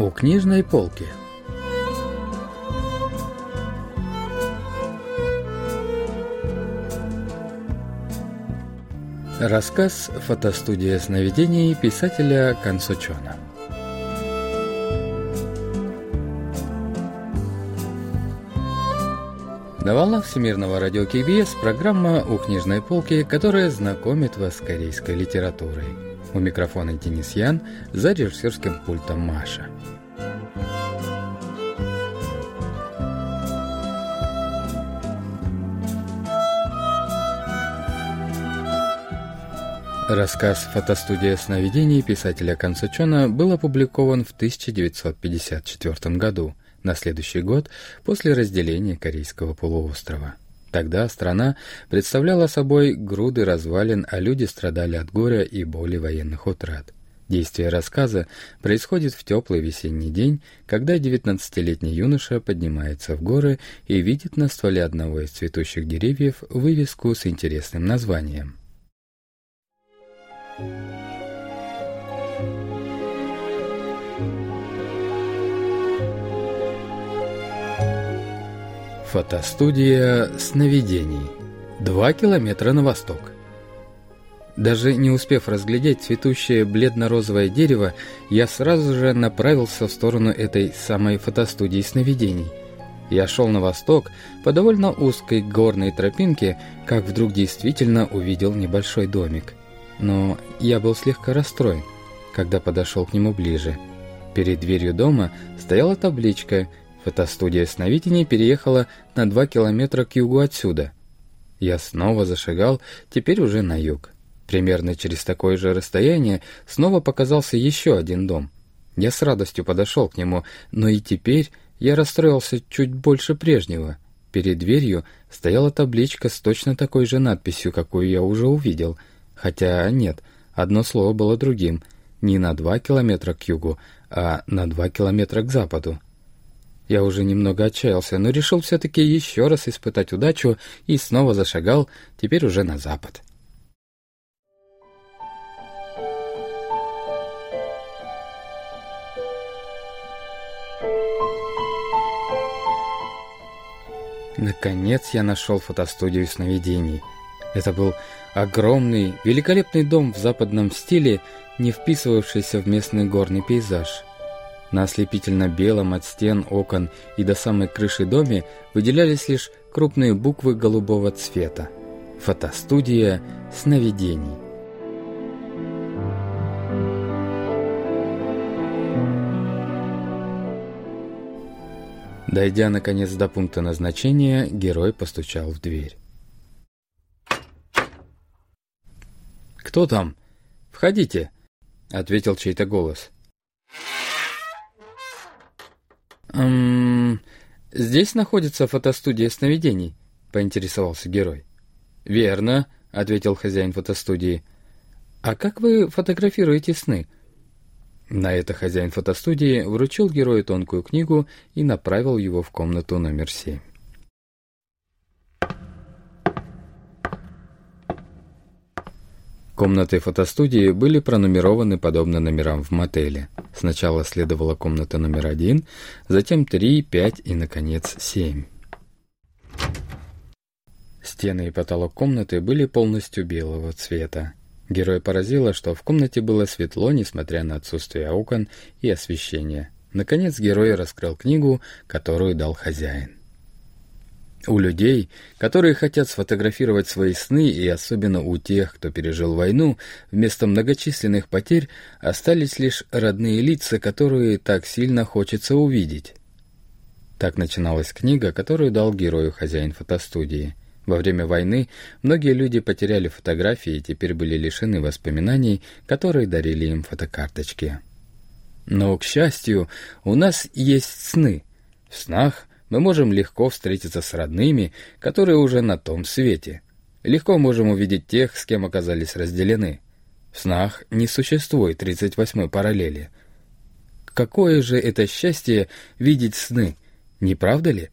У книжной полки. Рассказ «Фотостудия сновидений» писателя Консочона. На волнах Всемирного радио КБС программа «У книжной полки», которая знакомит вас с корейской литературой. У микрофона Денис Ян, за режиссерским пультом Маша. Рассказ «Фотостудия сновидений» писателя Консучона был опубликован в 1954 году, на следующий год после разделения Корейского полуострова. Тогда страна представляла собой груды развалин, а люди страдали от горя и боли военных утрат. Действие рассказа происходит в теплый весенний день, когда 19-летний юноша поднимается в горы и видит на стволе одного из цветущих деревьев вывеску с интересным названием. Фотостудия сновидений. Два километра на восток. Даже не успев разглядеть цветущее бледно-розовое дерево, я сразу же направился в сторону этой самой фотостудии сновидений. Я шел на восток по довольно узкой горной тропинке, как вдруг действительно увидел небольшой домик но я был слегка расстроен, когда подошел к нему ближе. Перед дверью дома стояла табличка «Фотостудия сновидений переехала на два километра к югу отсюда». Я снова зашагал, теперь уже на юг. Примерно через такое же расстояние снова показался еще один дом. Я с радостью подошел к нему, но и теперь я расстроился чуть больше прежнего. Перед дверью стояла табличка с точно такой же надписью, какую я уже увидел — Хотя нет, одно слово было другим. Не на два километра к югу, а на два километра к западу. Я уже немного отчаялся, но решил все-таки еще раз испытать удачу и снова зашагал, теперь уже на запад. Наконец я нашел фотостудию сновидений. Это был Огромный, великолепный дом в западном стиле, не вписывавшийся в местный горный пейзаж. На ослепительно-белом от стен, окон и до самой крыши доме выделялись лишь крупные буквы голубого цвета. Фотостудия сновидений. Дойдя наконец до пункта назначения, герой постучал в дверь. «Кто там? Входите!» — ответил чей-то голос. «Эм, здесь находится фотостудия сновидений», — поинтересовался герой. «Верно», — ответил хозяин фотостудии. «А как вы фотографируете сны?» На это хозяин фотостудии вручил герою тонкую книгу и направил его в комнату номер семь. Комнаты фотостудии были пронумерованы подобно номерам в мотеле. Сначала следовала комната номер один, затем три, пять и, наконец, семь. Стены и потолок комнаты были полностью белого цвета. Героя поразило, что в комнате было светло, несмотря на отсутствие окон и освещения. Наконец герой раскрыл книгу, которую дал хозяин. У людей, которые хотят сфотографировать свои сны, и особенно у тех, кто пережил войну, вместо многочисленных потерь остались лишь родные лица, которые так сильно хочется увидеть. Так начиналась книга, которую дал герою хозяин фотостудии. Во время войны многие люди потеряли фотографии и теперь были лишены воспоминаний, которые дарили им фотокарточки. Но, к счастью, у нас есть сны. В снах мы можем легко встретиться с родными, которые уже на том свете. Легко можем увидеть тех, с кем оказались разделены. В снах не существует 38-й параллели. Какое же это счастье видеть сны, не правда ли?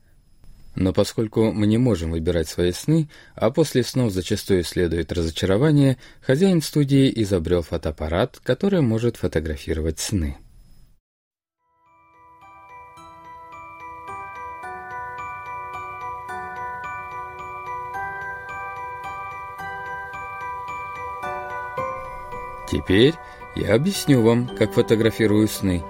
Но поскольку мы не можем выбирать свои сны, а после снов зачастую следует разочарование, хозяин студии изобрел фотоаппарат, который может фотографировать сны. Теперь я объясню вам, как фотографирую сны.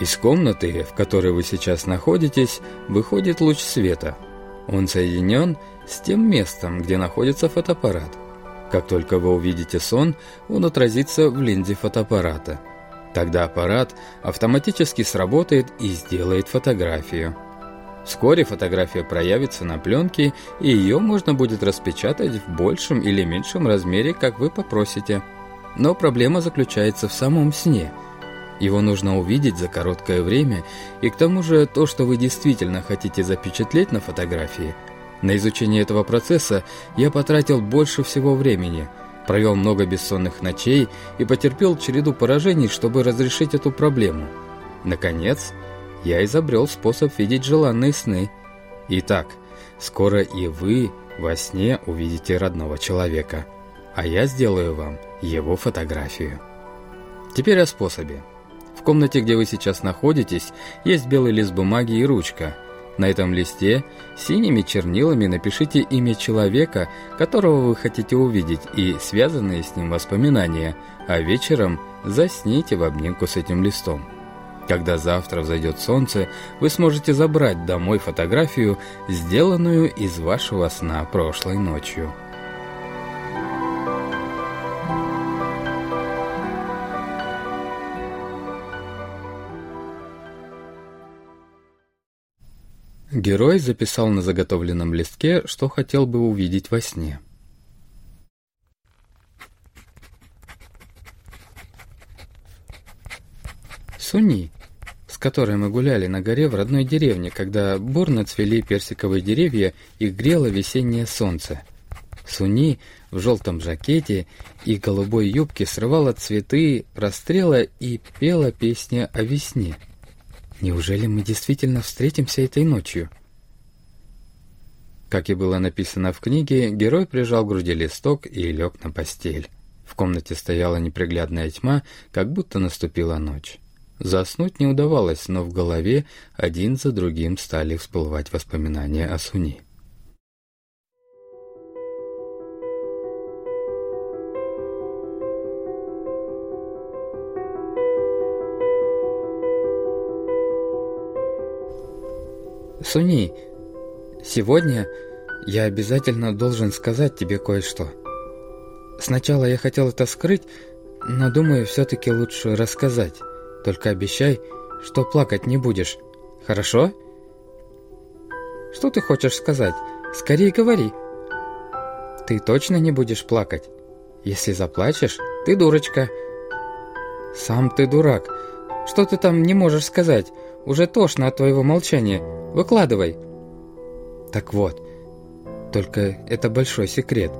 Из комнаты, в которой вы сейчас находитесь, выходит луч света. Он соединен с тем местом, где находится фотоаппарат. Как только вы увидите сон, он отразится в линзе фотоаппарата. Тогда аппарат автоматически сработает и сделает фотографию. Вскоре фотография проявится на пленке, и ее можно будет распечатать в большем или меньшем размере, как вы попросите. Но проблема заключается в самом сне. Его нужно увидеть за короткое время, и к тому же то, что вы действительно хотите запечатлеть на фотографии. На изучение этого процесса я потратил больше всего времени, провел много бессонных ночей и потерпел череду поражений, чтобы разрешить эту проблему. Наконец, я изобрел способ видеть желанные сны. Итак, скоро и вы во сне увидите родного человека, а я сделаю вам его фотографию. Теперь о способе. В комнате, где вы сейчас находитесь, есть белый лист бумаги и ручка. На этом листе синими чернилами напишите имя человека, которого вы хотите увидеть, и связанные с ним воспоминания, а вечером засните в обнимку с этим листом. Когда завтра взойдет солнце, вы сможете забрать домой фотографию, сделанную из вашего сна прошлой ночью. Герой записал на заготовленном листке, что хотел бы увидеть во сне. Суни, с которой мы гуляли на горе в родной деревне, когда бурно цвели персиковые деревья и грело весеннее солнце. Суни в желтом жакете и голубой юбке срывала цветы, расстрела и пела песни о весне. Неужели мы действительно встретимся этой ночью? Как и было написано в книге, герой прижал к груди листок и лег на постель. В комнате стояла неприглядная тьма, как будто наступила ночь. Заснуть не удавалось, но в голове один за другим стали всплывать воспоминания о Суни. Суни, сегодня я обязательно должен сказать тебе кое-что. Сначала я хотел это скрыть, но думаю, все-таки лучше рассказать. Только обещай, что плакать не будешь. Хорошо? Что ты хочешь сказать? Скорее говори. Ты точно не будешь плакать? Если заплачешь, ты дурочка. Сам ты дурак. Что ты там не можешь сказать? Уже тошно от твоего молчания. Выкладывай. Так вот, только это большой секрет.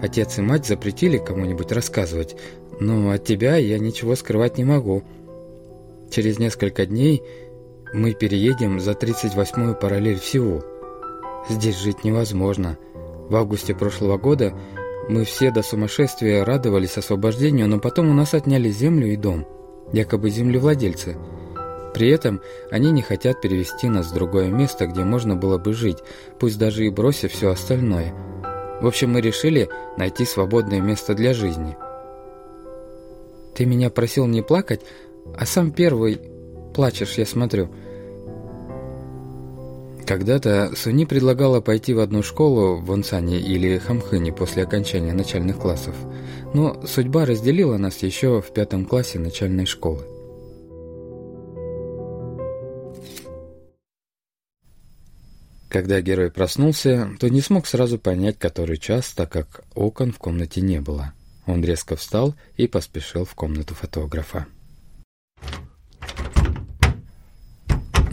Отец и мать запретили кому-нибудь рассказывать, но от тебя я ничего скрывать не могу. Через несколько дней мы переедем за 38-ю параллель всего. Здесь жить невозможно. В августе прошлого года мы все до сумасшествия радовались освобождению, но потом у нас отняли землю и дом. Якобы землевладельцы. При этом они не хотят перевести нас в другое место, где можно было бы жить, пусть даже и бросив все остальное. В общем, мы решили найти свободное место для жизни. Ты меня просил не плакать, а сам первый плачешь, я смотрю. Когда-то Суни предлагала пойти в одну школу в Онсане или Хамхыне после окончания начальных классов, но судьба разделила нас еще в пятом классе начальной школы. Когда герой проснулся, то не смог сразу понять, который час, так как окон в комнате не было. Он резко встал и поспешил в комнату фотографа.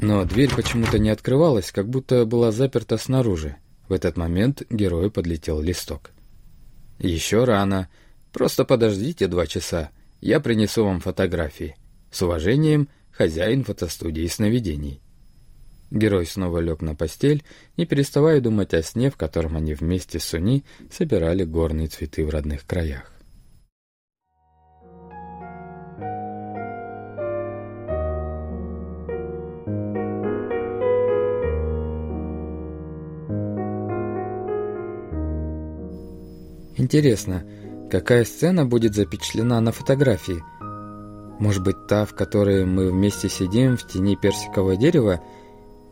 Но дверь почему-то не открывалась, как будто была заперта снаружи. В этот момент герою подлетел листок. «Еще рано. Просто подождите два часа. Я принесу вам фотографии. С уважением, хозяин фотостудии сновидений». Герой снова лег на постель, не переставая думать о сне, в котором они вместе с Суни собирали горные цветы в родных краях. Интересно, Какая сцена будет запечатлена на фотографии? Может быть, та, в которой мы вместе сидим в тени персикового дерева,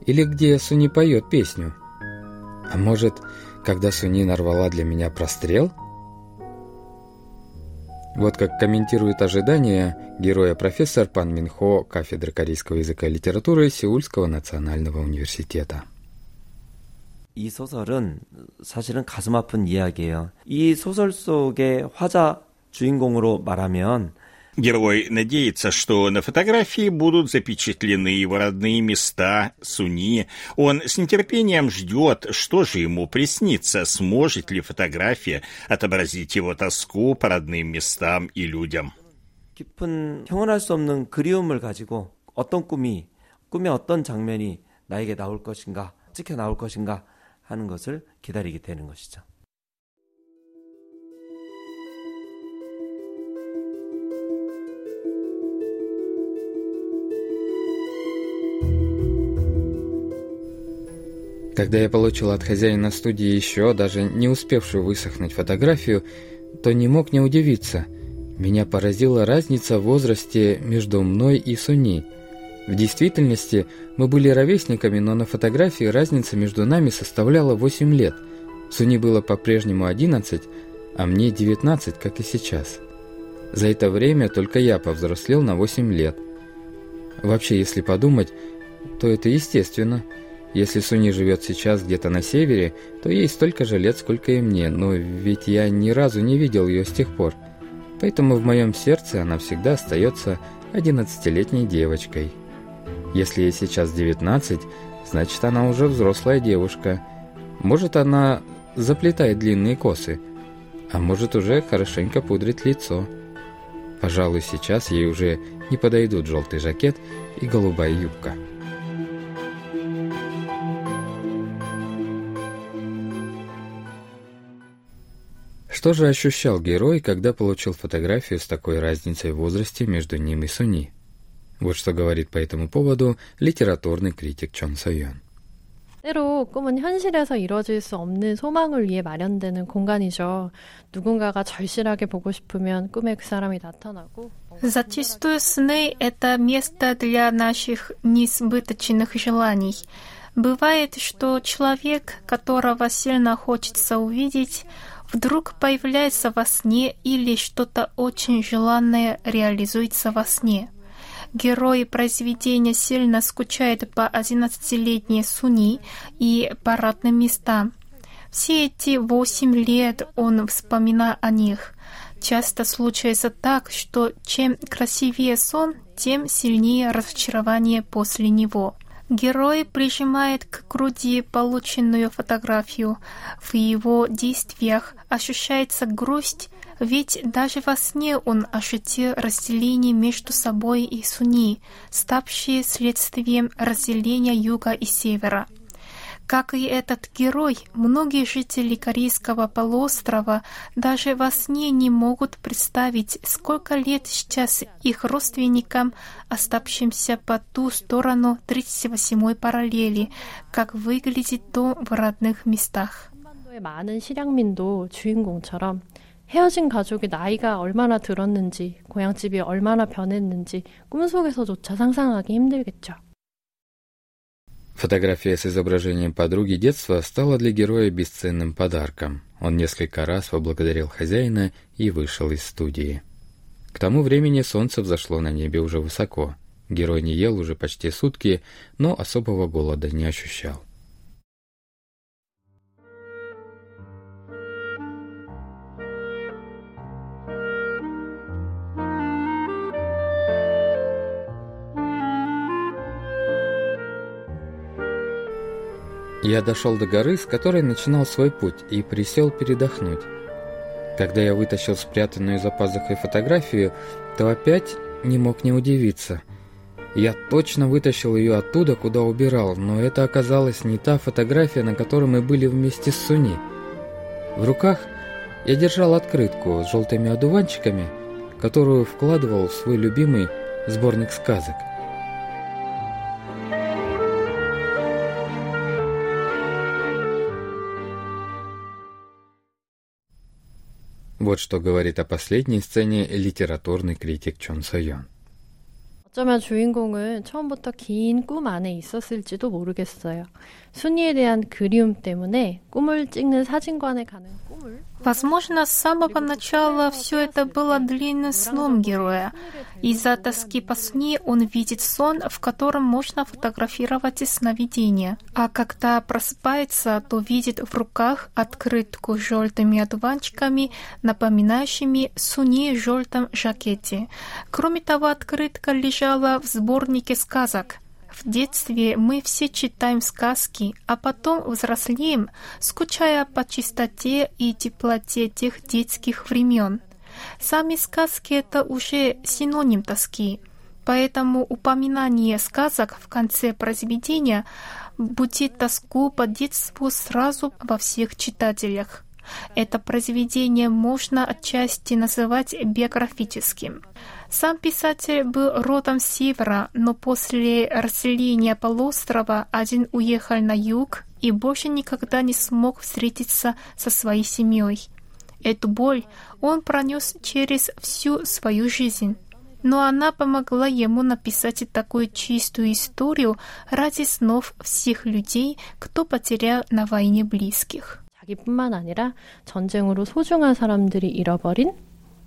или где Суни поет песню? А может, когда Суни нарвала для меня прострел? Вот как комментирует ожидания героя профессор Пан Минхо кафедры корейского языка и литературы Сеульского национального университета. 이 소설은 사실은 가슴 아픈 이야기예요. 이 소설 속의 화자 주인공으로 말하면 Герой надеется, что на фотографии будут запечатлены его родные места Суни. Он с нетерпением ждет, что же ему приснится, сможет ли фотография отобразить его тоску по родным местам и людям. 깊은 형언할 수 없는 그리움을 가지고 어떤 꿈이 꿈의 어떤 장면이 나에게 나올 것인가 찍혀 나올 것인가 하는 것을 기다리게 되는 것이죠. Когда я получил от хозяина студии еще, даже не успевшую высохнуть фотографию, то не мог не удивиться. Меня поразила разница в возрасте между мной и Суни – в действительности мы были ровесниками, но на фотографии разница между нами составляла 8 лет. Суни было по-прежнему 11, а мне 19, как и сейчас. За это время только я повзрослел на 8 лет. Вообще, если подумать, то это естественно. Если Суни живет сейчас где-то на севере, то ей столько же лет, сколько и мне, но ведь я ни разу не видел ее с тех пор. Поэтому в моем сердце она всегда остается 11-летней девочкой. Если ей сейчас 19, значит она уже взрослая девушка. Может она заплетает длинные косы, а может уже хорошенько пудрит лицо. Пожалуй, сейчас ей уже не подойдут желтый жакет и голубая юбка. Что же ощущал герой, когда получил фотографию с такой разницей в возрасте между ним и Суни? Вот что говорит по этому поводу литературный критик Чон Сойон. 때로 꿈은 현실에서 이루어질 수 없는 소망을 위해 마련되는 공간이죠. 누군가가 절실하게 보고 싶으면 꿈에 그 사람이 나타나고 Зачастую сны – это место для наших несбыточных желаний. Бывает, что человек, которого сильно хочется увидеть, вдруг появляется во сне или что-то очень желанное реализуется во сне. Герой произведения сильно скучает по 11-летней Суни и парадным местам. Все эти восемь лет он вспоминал о них. Часто случается так, что чем красивее сон, тем сильнее разочарование после него. Герой прижимает к груди полученную фотографию. В его действиях ощущается грусть ведь даже во сне он ощутил разделение между собой и Суни, ставшее следствием разделения юга и севера. Как и этот герой, многие жители Корейского полуострова даже во сне не могут представить, сколько лет сейчас их родственникам, оставшимся по ту сторону 38-й параллели, как выглядит дом в родных местах. 많은 실향민도 주인공처럼 헤어진 가족의 나이가 얼마나 들었는지, 고향집이 얼마나 변했는지 꿈속에서조차 상상하기 힘들겠죠. Фотография с изображением подруги детства стала для героя бесценным подарком. Он несколько раз поблагодарил хозяина и вышел из студии. К тому времени солнце взошло на небе уже высоко. Герой не ел уже почти сутки, но особого голода не ощущал. Я дошел до горы, с которой начинал свой путь, и присел передохнуть. Когда я вытащил спрятанную за пазухой фотографию, то опять не мог не удивиться. Я точно вытащил ее оттуда, куда убирал, но это оказалась не та фотография, на которой мы были вместе с Суни. В руках я держал открытку с желтыми одуванчиками, которую вкладывал в свой любимый сборник сказок – Вот что говорит о последней сцене литературный критик Чон Сойон. 어쩌면 주인공은 처음부터 긴 꿈 안에 있었을지도 모르겠어요. 순이에 대한 그리움 때문에 꿈을 찍는 사진관에 가는 꿈을 Возможно, с самого начала все это было длинным сном героя. Из-за тоски по сне он видит сон, в котором можно фотографировать сновидения. А когда просыпается, то видит в руках открытку с желтыми одуванчиками, напоминающими суни в желтом жакете. Кроме того, открытка лежала в сборнике сказок – в детстве мы все читаем сказки, а потом взрослеем, скучая по чистоте и теплоте тех детских времен. Сами сказки — это уже синоним тоски, поэтому упоминание сказок в конце произведения будет тоску по детству сразу во всех читателях. Это произведение можно отчасти называть биографическим. Сам писатель был родом с севера, но после расселения полуострова один уехал на юг и больше никогда не смог встретиться со своей семьей. Эту боль он пронес через всю свою жизнь. Но она помогла ему написать такую чистую историю ради снов всех людей, кто потерял на войне близких. 자기뿐만 아니라 전쟁으로 소중한 사람들이 잃어버린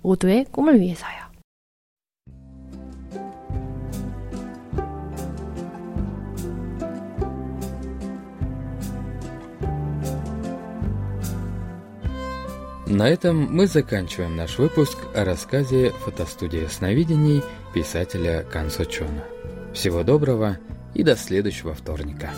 모두의 꿈을 위해서요. На этом мы заканчиваем наш выпуск о рассказе «Фотостудия сновидений» писателя Кансо Чона. Всего доброго и до следующего вторника.